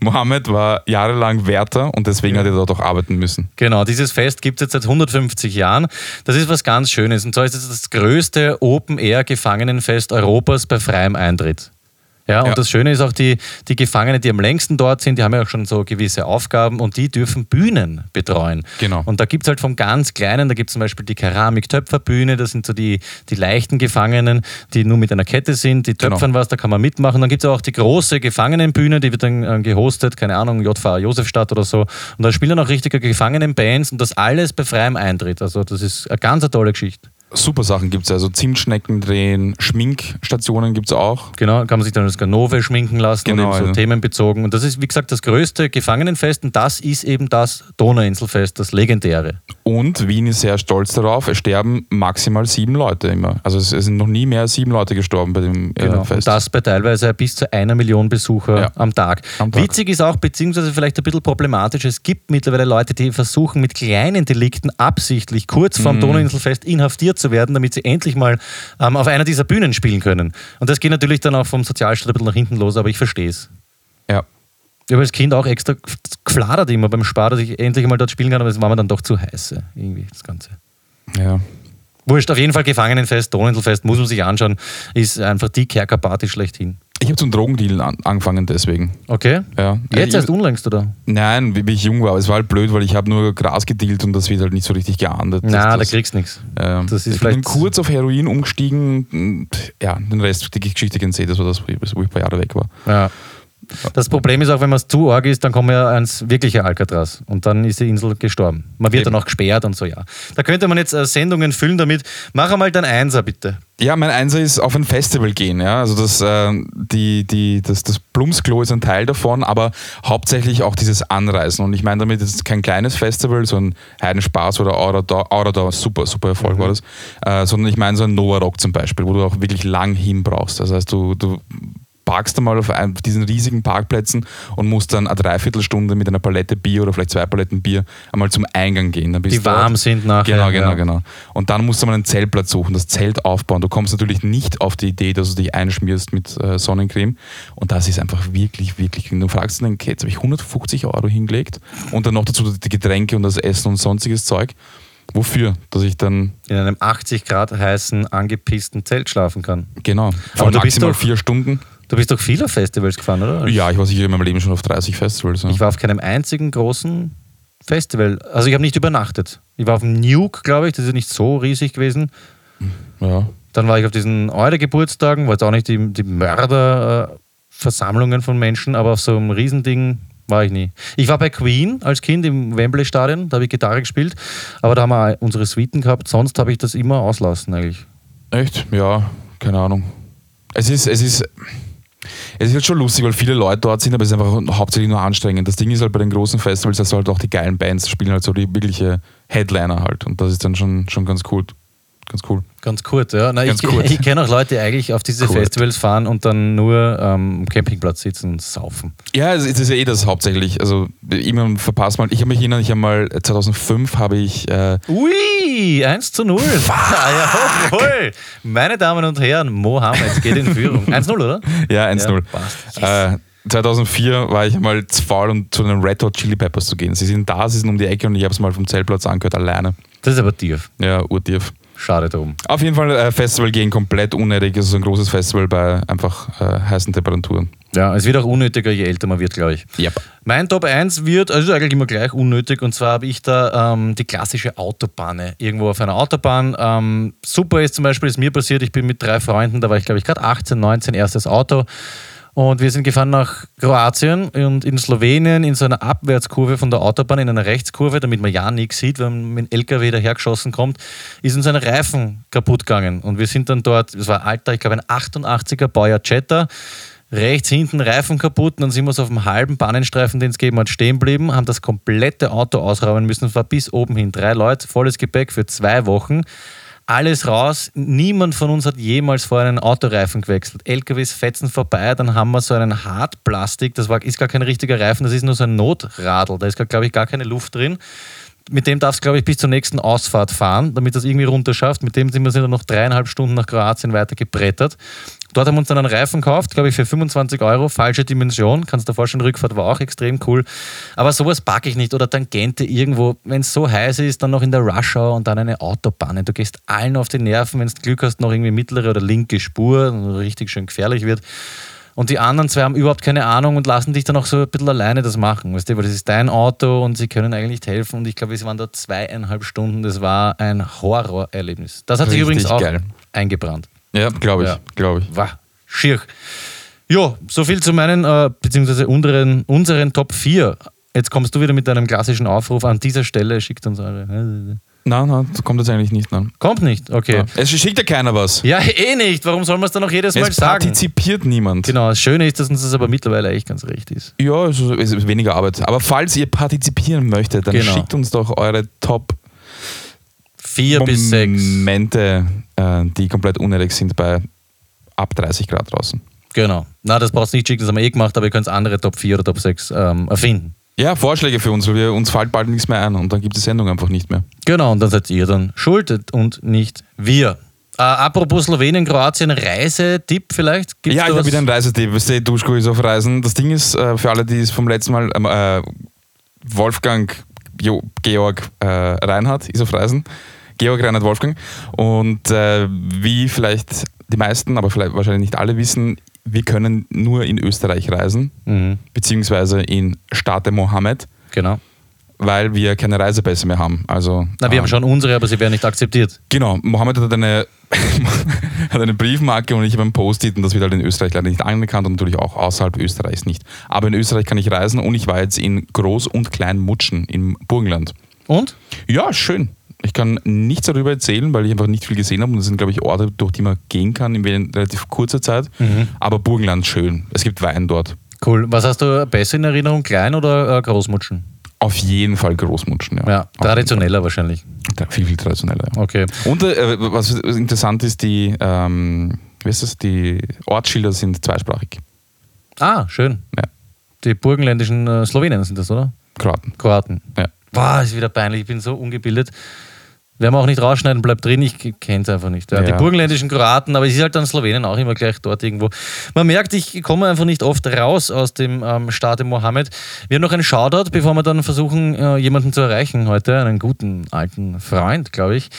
Mohammed war jahrelang Wärter und deswegen hat er dort auch arbeiten müssen. Genau, dieses Fest gibt es jetzt seit 150 Jahren. Das ist was ganz Schönes. Und zwar ist es das größte Open-Air-Gefangenenfest Europas bei freiem Eintritt. Ja, und Ja. das Schöne ist auch, die, die Gefangenen, die am längsten dort sind, die haben ja auch schon so gewisse Aufgaben und die dürfen Bühnen betreuen. Genau. Und da gibt es halt vom ganz Kleinen, da gibt es zum Beispiel die Keramik-Töpferbühne, das sind so die, die leichten Gefangenen, die nur mit einer Kette sind, die Genau. töpfern was, da kann man mitmachen. Dann gibt es auch die große Gefangenenbühne, die wird dann äh, gehostet, keine Ahnung, JVA Josefstadt oder so. Und da spielen dann auch richtige Gefangenenbands und das alles bei freiem Eintritt. Also das ist eine ganz eine tolle Geschichte. Super Sachen gibt es. Also Zimtschnecken drehen, Schminkstationen gibt es auch. Genau, kann man sich dann als Ganove schminken lassen Genau, und eben so ja. themenbezogen. Und das ist, wie gesagt, das größte Gefangenenfest und das ist eben das Donauinselfest, das legendäre. Und Wien ist sehr stolz darauf, es sterben maximal sieben Leute immer. Also es, es sind noch nie mehr als sieben Leute gestorben bei dem äh, Genau. Und Fest. das bei teilweise bis zu einer Million Besucher Ja. am, Tag. Am Tag. Witzig ist auch, beziehungsweise vielleicht ein bisschen problematisch, es gibt mittlerweile Leute, die versuchen, mit kleinen Delikten absichtlich kurz Mhm. vorm Donauinselfest inhaftiert zu werden, damit sie endlich mal ähm, auf einer dieser Bühnen spielen können. Und das geht natürlich dann auch vom Sozialstaat ein bisschen nach hinten los, aber ich verstehe es. Ich habe als Kind auch extra gefladert immer beim Spar, dass ich endlich mal dort spielen kann, aber es war mir dann doch zu heiß, äh, irgendwie, das Ganze. ja. Wurscht, auf jeden Fall Gefangenenfest, Donauinselfest, muss man sich anschauen, ist einfach die Kerkerparty schlechthin. Ich habe zum Drogendeal an, angefangen deswegen. Okay? Ja. Jetzt ich, erst unlängst, oder? Nein, wie, wie ich jung war. Aber es war halt blöd, weil ich habe nur Gras gedealt und das wird halt nicht so richtig geahndet. Na, da das, kriegst du nichts. Ja. Das ist ich bin kurz auf Heroin umgestiegen. und, Ja, den Rest, die Geschichte kennen Sie, das war das, wo ich ein paar Jahre weg war. Ja. Das Problem ist auch, wenn man es zu arg ist, dann kommen wir ans wirkliche Alcatraz und dann ist die Insel gestorben. Man wird Eben. dann auch gesperrt und so, ja. Da könnte man jetzt äh, Sendungen füllen damit. Mach einmal dein Einser, bitte. Ja, mein Einser ist auf ein Festival gehen. Ja? Also das, äh, die, die, das, das Blumsklo ist ein Teil davon, aber hauptsächlich auch dieses Anreisen. Und ich meine damit, es ist kein kleines Festival, so ein Heidenspaß oder Aura da, Aura da super, super Erfolg war das, äh, sondern ich meine so ein Nova Rock zum Beispiel, wo du auch wirklich lang hin brauchst. Das heißt, du, du parkst einmal auf einem, diesen riesigen Parkplätzen und musst dann eine Dreiviertelstunde mit einer Palette Bier oder vielleicht zwei Paletten Bier einmal zum Eingang gehen. Dann bist Die dort. warm sind nachher. Genau, genau, ja. genau. Und dann musst du mal einen Zeltplatz suchen, das Zelt aufbauen. Du kommst natürlich nicht auf die Idee, dass du dich einschmierst mit äh, Sonnencreme. Und das ist einfach wirklich, wirklich. Du fragst den Kids, habe ich 150 Euro hingelegt und dann noch dazu die Getränke und das Essen und sonstiges Zeug. Wofür? Dass ich dann, In einem 80 Grad heißen, angepissten Zelt schlafen kann. genau, Aber vor du bist maximal doch- vier Stunden. Du bist doch viel auf Festivals gefahren, oder? Ja, ich war sicher in meinem Leben schon auf 30 Festivals. Ja. Ich war auf keinem einzigen großen Festival. Also ich habe nicht übernachtet. Ich war auf dem Nuke, glaube ich, das ist nicht so riesig gewesen. ja. Dann war ich auf diesen Eure-Geburtstagen, war jetzt auch nicht die, die Mörderversammlungen von Menschen, aber auf so einem Riesending war ich nie. Ich war bei Queen als Kind im Wembley-Stadion, da habe ich Gitarre gespielt, aber da haben wir unsere Suiten gehabt, sonst habe ich das immer auslassen eigentlich. Echt? Ja, keine Ahnung. Es ist, es ist, es ist halt schon lustig, weil viele Leute dort sind, aber es ist einfach hauptsächlich nur anstrengend. Das Ding ist halt bei den großen Festivals, dass halt auch die geilen Bands spielen halt so die wirkliche Headliner halt. Und das ist dann schon, schon ganz cool. Ganz cool. Ganz kurz, ja. Na, Ganz ich kurz. ich kenne auch Leute, die eigentlich auf diese Kurz. Festivals fahren und dann nur ähm, am Campingplatz sitzen und saufen. Ja, es ist ja eh das hauptsächlich. Also immer verpasst mal. Ich habe mich erinnert, ich habe mal 2005 habe ich äh, Ui, 1 zu 0. Ah, ja, jawohl. Meine Damen und Herren, Mohammed geht in Führung. 1-0, oder? ja 1-0. Ja, passt. äh, 2004 war ich einmal zu faul, um zu den Red Hot Chili Peppers zu gehen. Sie sind da, sie sind um die Ecke und ich habe es mal vom Zeltplatz angehört, alleine. Das ist aber tief. Ja, urtief. Schade drum. Auf jeden Fall äh, Festival gehen komplett unnötig. Es ist ein großes Festival bei einfach äh, heißen Temperaturen. Ja, es wird auch unnötiger, je älter man wird, glaube ich. Yep. Mein Top 1 wird, also eigentlich immer gleich unnötig, und zwar habe ich da ähm, die klassische Autobahn. Irgendwo auf einer Autobahn. Ähm, super ist zum Beispiel, ist mir passiert, ich bin mit drei Freunden, da war ich glaube ich gerade 18, 19, erstes Auto. Und wir sind gefahren nach Kroatien und in Slowenien in so einer Abwärtskurve von der Autobahn, in einer Rechtskurve, damit man ja nichts sieht, wenn man mit dem LKW dahergeschossen kommt, ist uns ein Reifen kaputt gegangen. Und wir sind dann dort, es war alter, ich glaube ein 88er Bauer Jetta, rechts hinten Reifen kaputt und dann sind wir so auf dem halben Bahnenstreifen, den es gegeben hat, stehen geblieben, haben das komplette Auto ausräumen müssen, war bis oben hin. Drei Leute, volles Gepäck für zwei Wochen. Alles raus. Niemand von uns hat jemals vorher einen Autoreifen gewechselt. LKWs fetzen vorbei, dann haben wir so einen Hartplastik, das war, ist gar kein richtiger Reifen, das ist nur so ein Notradl, da ist, glaube ich, gar keine Luft drin. Mit dem darfst du, glaube ich, bis zur nächsten Ausfahrt fahren, damit das irgendwie runter schafft. Mit dem sind wir dann noch dreieinhalb Stunden nach Kroatien weiter gebrettert. Dort haben wir uns dann einen Reifen gekauft, glaube ich, für 25 Euro, falsche Dimension. Kannst du dir vorstellen, Rückfahrt war auch extrem cool. Aber sowas packe ich nicht. Oder Tangente irgendwo, wenn es so heiß ist, dann noch in der Rush Hour und dann eine Autobahn. Du gehst allen auf die Nerven, wenn du Glück hast, noch irgendwie mittlere oder linke Spur, und richtig schön gefährlich wird. Und die anderen zwei haben überhaupt keine Ahnung und lassen dich dann auch so ein bisschen alleine das machen. Weißt du, weil das ist dein Auto und sie können eigentlich nicht helfen. Und ich glaube, es waren da zweieinhalb Stunden. Das war ein Horrorerlebnis. Das hat sich übrigens auch geil. eingebrannt. Ja, glaube ich. Ja. Glaube ich. War schier. Jo, so viel zu meinen, äh, beziehungsweise unseren, unseren Top 4. Jetzt kommst du wieder mit deinem klassischen Aufruf an dieser Stelle, schickt uns eure. Nein, nein, das kommt jetzt eigentlich nicht. Nein. Kommt nicht, okay. Ja. Es schickt ja keiner was. Ja, eh nicht. Warum soll man es dann noch jedes Mal Es sagen? partizipiert niemand. Genau, das Schöne ist, dass uns das aber mittlerweile echt ganz recht ist. Ja, es ist, es weniger Arbeit. Aber falls ihr partizipieren möchtet, dann Genau. schickt uns doch eure Top Vier bis sechs. Momente, äh, die komplett unehrlich sind bei ab 30 Grad draußen. Genau. Na, das brauchst du nicht schicken, das haben wir eh gemacht, aber ihr könnt andere Top 4 oder Top 6 ähm, erfinden. Ja, Vorschläge für uns, weil wir, uns fällt bald nichts mehr ein und dann gibt die Sendung einfach nicht mehr. Genau, und dann seid ihr dann schuld und nicht wir. Äh, apropos Slowenien, Kroatien, Reisetipp vielleicht? Gibt's ja, ich habe wieder einen Reisetipp. Weißt du, Duschko ist auf Reisen. Das Ding ist, äh, für alle, die es vom letzten Mal, ähm, äh, Wolfgang jo, Georg äh, Reinhardt ist auf Reisen. Georg Reinhard Wolfgang. Und äh, wie vielleicht die meisten, aber vielleicht wahrscheinlich nicht alle wissen, wir können nur in Österreich reisen, Mhm, beziehungsweise in Stade Mohammed, genau. weil wir keine Reisepässe mehr haben. Also, Na, wir äh, haben schon unsere, aber sie werden nicht akzeptiert. Genau, Mohammed hat eine, hat eine Briefmarke und ich habe ein Post-it und das wird halt in Österreich leider nicht anerkannt und natürlich auch außerhalb Österreichs nicht. Aber in Österreich kann ich reisen und ich war jetzt in Groß- und Klein-Mutschen im Burgenland. Und? Ja, schön. Ich kann nichts darüber erzählen, weil ich einfach nicht viel gesehen habe und das sind, glaube ich, Orte, durch die man gehen kann in relativ kurzer Zeit. Aber Burgenland schön. Es gibt Wein dort. Cool. Was hast du besser in Erinnerung, Klein- oder äh, Großmutschen? Auf jeden Fall Großmutschen, ja. Ja, traditioneller wahrscheinlich. Viel, viel traditioneller. Ja. Okay. Und äh, was interessant ist, die, ähm, wie ist das, die Ortsschilder sind zweisprachig. Ah, schön. Ja. Die burgenländischen äh, Slowenen sind das, oder? Kroaten. Kroaten. Ja. Boah, ist wieder peinlich, ich bin so ungebildet. Werden wir auch nicht rausschneiden, bleibt drin, ich kenne es einfach nicht. Ja, Die Ja. burgenländischen Kroaten, aber es ist halt dann Slowenien auch immer gleich dort irgendwo. Man merkt, ich komme einfach nicht oft raus aus dem ähm, Staate Mohammed. Wir haben noch einen Shoutout, bevor wir dann versuchen, äh, jemanden zu erreichen heute, einen guten alten Freund, glaube ich.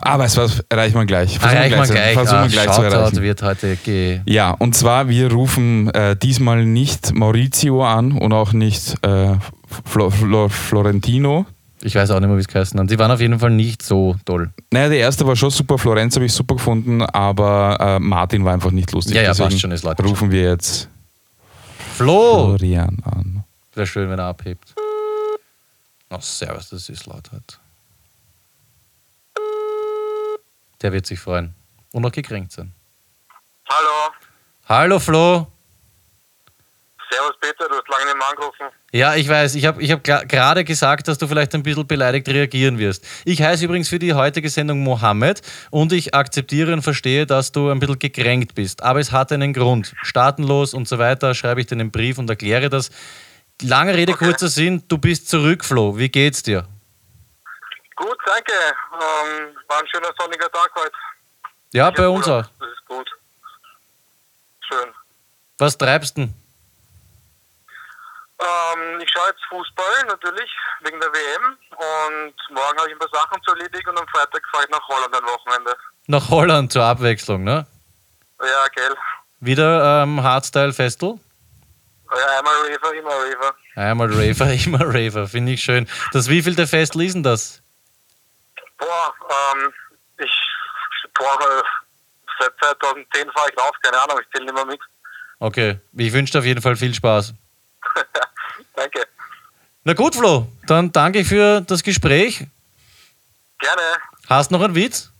Ah, weißt du was, erreicht man gleich. Versuchen Erreicht man zu- gleich. Versuchen Ah, wir gleich zu erreichen. wird heute ge Ja, und zwar, wir rufen äh, diesmal nicht Maurizio an und auch nicht äh, Flo Flo Florentino. Ich weiß auch nicht mehr, wie es geheißen hat. Sie waren auf jeden Fall nicht so toll. Naja, der erste war schon super, Florenz habe ich super gefunden, aber äh, Martin war einfach nicht lustig. Ja, ja, Deswegen passt schon, ist rufen wir jetzt Flo! Florian an. Wäre schön, wenn er abhebt. Oh, servus, das ist laut heute. Der wird sich freuen. Und noch gekränkt sein. Hallo, Hallo Flo. Servus Peter, du hast lange nicht mehr angerufen. Ja, ich weiß, ich habe ich hab gerade gesagt, dass du vielleicht ein bisschen beleidigt reagieren wirst. Ich heiße übrigens für die heutige Sendung Mohammed und ich akzeptiere und verstehe, dass du ein bisschen gekränkt bist. Aber es hat einen Grund. Staatenlos und so weiter schreibe ich dir einen Brief und erkläre das. Lange Rede, kurzer Sinn, du bist zurück, Flo. Wie geht's dir? Gut, danke. Ähm, war ein schöner sonniger Tag heute. Ja, Ich bei uns auch. Das ist gut. Schön. Was treibst du denn? Ähm, ich schaue jetzt Fußball natürlich, wegen der WM. Und morgen habe ich ein paar Sachen zu erledigen und am Freitag fahre ich nach Holland ein Wochenende. Nach Holland zur Abwechslung, ne? Ja, gell. Wieder ähm, Hardstyle Festival? Ja, einmal Raver, immer Raver. Einmal Raver, immer Raver, finde ich schön. Das wievielte Festival ist denn das? Boah, ähm, ich brauche seit 2010 fahre ich rauf, keine Ahnung, ich zähle nicht mehr mit. Okay, ich wünsche dir auf jeden Fall viel Spaß. Danke. Na gut, Flo, dann danke für das Gespräch. Gerne. Hast noch einen Witz?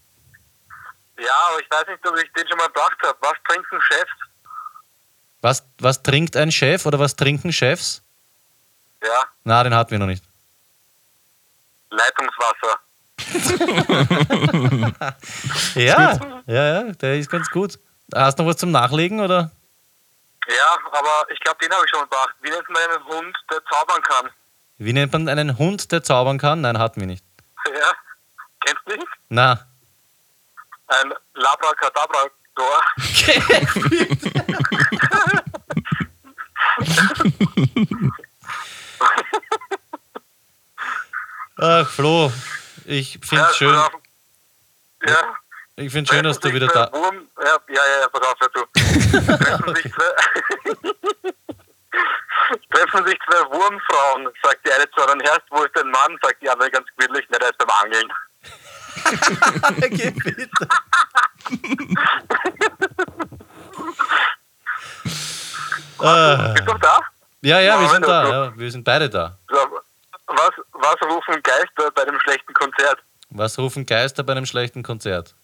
Ja, aber ich weiß nicht, ob ich den schon mal gebracht habe. Was trinkt ein Chef? Was, was trinkt ein Chef oder was trinken Chefs? Ja, Na, den hatten wir noch nicht. Leitungswasser. Ja, ja, ja, der ist ganz gut. Hast du noch was zum Nachlegen oder? Ja, aber ich glaube, den habe ich schon mal gebracht. Wie nennt man einen Hund, der zaubern kann? Wie nennt man einen Hund, der zaubern kann? Nein, hatten wir nicht. Ja, kennst du nicht? Na, Ein Labracadabrador. ach Flo, ich finde Ja, es schön. pass auf. Ja. Ich finde schön, dass du wieder da. Wurm, ja, ja, ja, ja, pass auf, hör zu. treffen, sich zwei, treffen sich zwei Wurmfrauen, sagt die eine zu anderen Herst, wo ist dein Mann? Sagt die andere ganz gemütlich, ne, der ist beim Angeln. Geh bitte. Ah. Bist du noch da? Ja, ja, wir Ja, sind da. Ja, wir sind beide da. So, Was, rufen Geister bei dem schlechten Konzert? Was rufen Geister bei einem schlechten Konzert?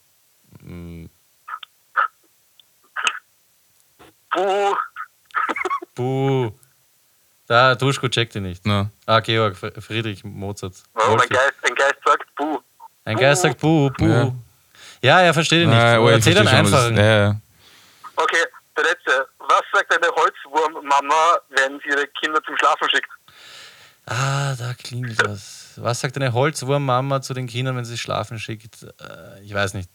Puh. Buh. Da, Duschko checkt ihn nicht. Na. Ah, Georg, Fr- Friedrich Mozart. Warum? Ein Wolfi. Geist, ein Geist sagt Puh. Ein Geist sagt Buh, Buh. Ja. Ja, er versteht ihn nicht. Nein, oh, ich Erzähl was- einfachen. Ja, ja. Okay, der letzte. Was sagt eine Holzwurmmama, wenn sie ihre Kinder zum Schlafen schickt? Ah, da klingelt was. Was sagt eine Holzwurmmama zu den Kindern, wenn sie schlafen schickt? Äh, ich weiß nicht.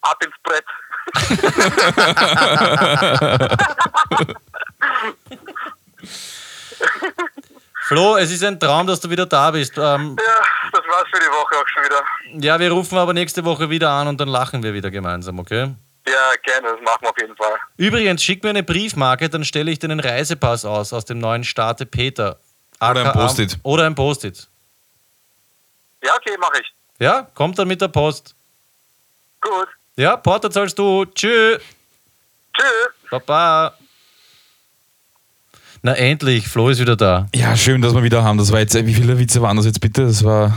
Ab ins Brett. Flo, es ist ein Traum, dass du wieder da bist. Ähm, Ja, das war's für die Woche auch schon wieder. ja, wir rufen aber nächste Woche wieder an und dann lachen wir wieder gemeinsam, okay? Ja, gerne, das machen wir auf jeden Fall. Übrigens, schick mir eine Briefmarke, dann stelle ich dir einen Reisepass aus aus dem neuen Starte Peter. Oder ein Post-it. Oder ein Post-it. Ja, okay, mache ich. Ja, kommt dann mit der Post. Gut. Ja, Porter zahlst du. Tschüss. Tschüss. Baba. Na endlich, Flo ist wieder da. ja, schön, dass wir wieder haben. Das war jetzt, wie viele Witze waren das jetzt bitte? Das war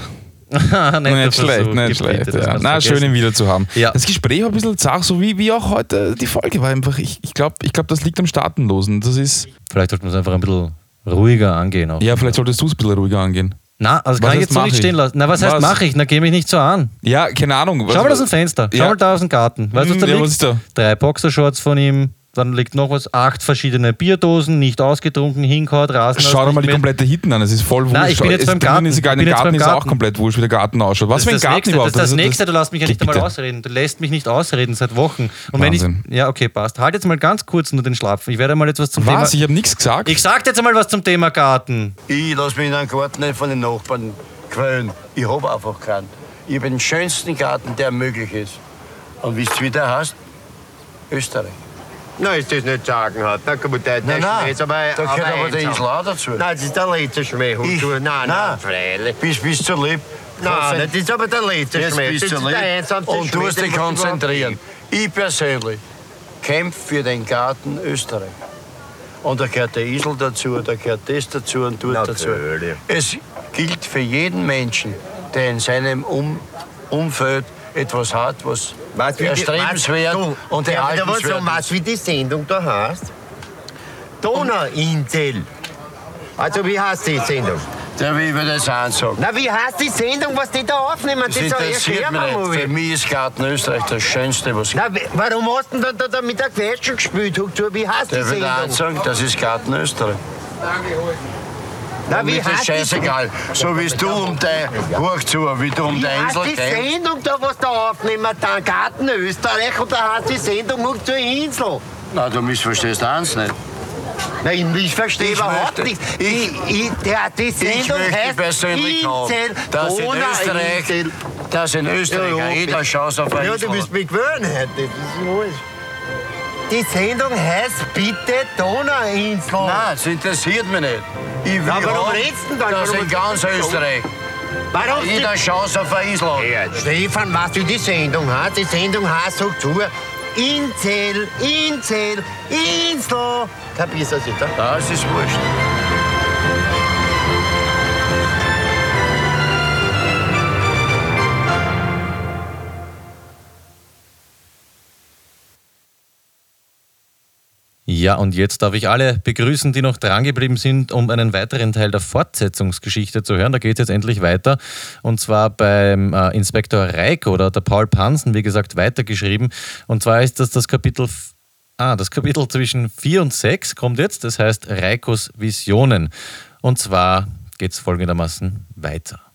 nicht schlecht, nicht schlecht. Ja. Na, schön, ihn wieder zu haben. Ja. Das Gespräch war ein bisschen zart, so wie, wie auch heute die Folge war einfach. Ich, ich glaube, ich glaub, das liegt am Staatenlosen. Das ist, Vielleicht sollten wir es einfach ein bisschen ruhiger angehen. Auch. ja, vielleicht solltest du es ein bisschen ruhiger angehen. Na, also Was kann ich heißt jetzt so nicht ich? stehen lassen. Na, was heißt Was? mache ich? Na, geh mich nicht so an. Ja, keine Ahnung. Schau mal aus dem Fenster. Schau Ja. mal da aus dem Garten. Weißt du, was da Hm, ja, liegt? was ist da? Drei Boxershorts von ihm. Dann liegt noch was. Acht verschiedene Bierdosen, nicht ausgetrunken, hinkaut, Rasen. Schau dir mal die komplette Hitten an, es ist voll wurscht. Nein, ich bin jetzt es beim Garten. Ist egal, Ich bin der jetzt Garten beim ist auch komplett wurscht, wie der Garten ausschaut. Was Das für ist ein das Garten nächste, überhaupt? das ist das nächste, du lässt mich ja nicht Bitte. einmal ausreden. Du lässt mich nicht ausreden seit Wochen. Und wenn ich. Wahnsinn. Ja, okay, passt. Halt jetzt mal ganz kurz nur den Schlapfen. Ich werde mal etwas zum Was? Ich Thema. habe nichts gesagt. Ich sag jetzt einmal was zum Thema Garten. Ich lasse mich in einen Garten nicht von den Nachbarn quälen. Ich habe einfach keinen. Ich habe den schönsten Garten, der möglich ist. Und wisst ihr, wie der heißt? Österreich. Nein, ist das nicht sagen hat. Na gut, der, der Nein, nein, Schmäh ist aber, da gehört aber der einsam. Insel auch dazu. Nein, das ist der letzte Schmäh. Ich- Du, nein, nein, nein. freilich. Bist, bist zu lieb. Nein, das ist aber Schmäh. bist Das du ist lieb. Und du musst dich konzentrieren. Ich persönlich kämpfe für den Garten Österreich. Und da gehört der Isel dazu, da gehört das dazu und dort dazu. Es gilt für jeden Menschen, der in seinem um Umfeld etwas hat, was Weißt wie die- erstrebenswert weißt du, und ja, aber was so, erhaltenswert weißt du, wie die Sendung da heißt? Donauinsel. Also, wie heißt die Sendung? Der will mir das ansagen. Na, wie heißt die Sendung, was die da aufnehmen? Das Das, interessiert mich nicht. Für mich ist Garten Österreich das Schönste, was gibt. Na, warum hast du denn da, da mit der Quetsche gespielt? Wie heißt die Der will Sendung? ansagen, das ist Garten Österreich. Na, wie ist die scheißegal. So wie du um dein Hoch zu, wie du um Wie dein heißt Insel die kämpfst. Sendung da, was da aufnehmen? Der Garten Österreich und da heißt die Sendung Huck zur Insel. Na, du missverstehst eins nicht. Nein, ich verstehe Ich überhaupt nichts. ich- Ich, ich, der, die Ich Sendung möchte heißt persönlich Insel, dass in Österreich, dass in Österreich Ja, jeder. Chance auf eine Ja, du bist mich gewöhnt heute. Das ist alles. Die Sendung heißt bitte Donauinsel. Nein, das interessiert mich nicht. Ich will Ja, warum redest du dann? dass Warum- in ganz Österreich Warum jeder Chance auf hat. Ja, Stefan, du, wie die Sendung heißt? Die Sendung heißt so zu. Insel, Insel. Kapierst du das jetzt? Das ist wurscht. Ja, und jetzt darf ich alle begrüßen, die noch drangeblieben sind, um einen weiteren Teil der Fortsetzungsgeschichte zu hören. Da geht es jetzt endlich weiter. Und zwar beim äh, Inspektor Reiko oder der Paul Pansen, wie gesagt, weitergeschrieben. Und zwar ist das das Kapitel. Ah, das Kapitel zwischen 4 und 6 kommt jetzt. Das heißt Reikos Visionen. Und zwar geht es folgendermaßen weiter.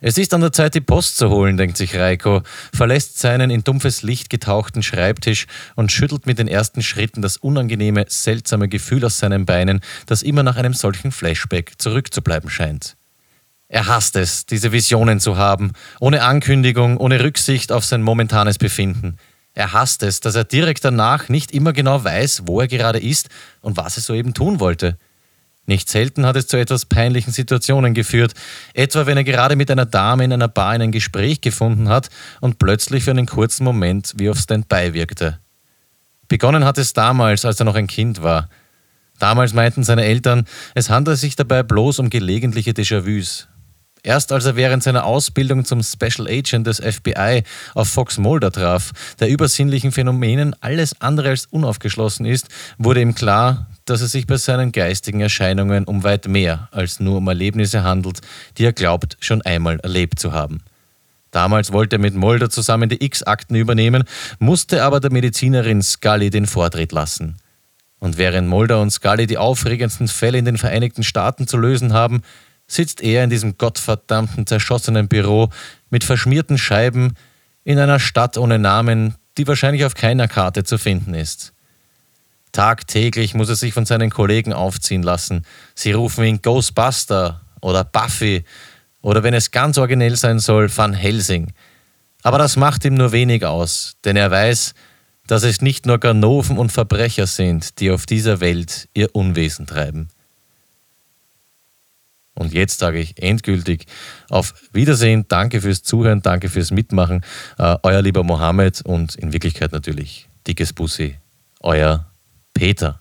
Es ist an der Zeit, die Post zu holen, denkt sich Reiko, verlässt seinen in dumpfes Licht getauchten Schreibtisch und schüttelt mit den ersten Schritten das unangenehme, seltsame Gefühl aus seinen Beinen, das immer nach einem solchen Flashback zurückzubleiben scheint. Er hasst es, diese Visionen zu haben, ohne Ankündigung, ohne Rücksicht auf sein momentanes Befinden. Er hasst es, dass er direkt danach nicht immer genau weiß, wo er gerade ist und was er soeben tun wollte. Nicht selten hat es zu etwas peinlichen Situationen geführt, etwa wenn er gerade mit einer Dame in einer Bar in ein Gespräch gefunden hat und plötzlich für einen kurzen Moment wie auf Standby wirkte. Begonnen hat es damals, als er noch ein Kind war. Damals meinten seine Eltern, es handle sich dabei bloß um gelegentliche Déjà-vus. Erst als er während seiner Ausbildung zum Special Agent des FBI auf Fox Mulder traf, der übersinnlichen Phänomenen alles andere als unaufgeschlossen ist, wurde ihm klar, dass es sich bei seinen geistigen Erscheinungen um weit mehr als nur um Erlebnisse handelt, die er glaubt, schon einmal erlebt zu haben. Damals wollte er mit Mulder zusammen die X-Akten übernehmen, musste aber der Medizinerin Scully den Vortritt lassen. Und während Mulder und Scully die aufregendsten Fälle in den Vereinigten Staaten zu lösen haben, sitzt er in diesem gottverdammten zerschossenen Büro mit verschmierten Scheiben in einer Stadt ohne Namen, die wahrscheinlich auf keiner Karte zu finden ist. Tagtäglich muss er sich von seinen Kollegen aufziehen lassen. Sie rufen ihn Ghostbuster oder Buffy oder wenn es ganz originell sein soll, Van Helsing. Aber das macht ihm nur wenig aus, denn er weiß, dass es nicht nur Ganoven und Verbrecher sind, die auf dieser Welt ihr Unwesen treiben. Und jetzt sage ich endgültig auf Wiedersehen, danke fürs Zuhören, danke fürs Mitmachen, äh, euer lieber Mohammed und in Wirklichkeit natürlich dickes Bussi, euer Peter.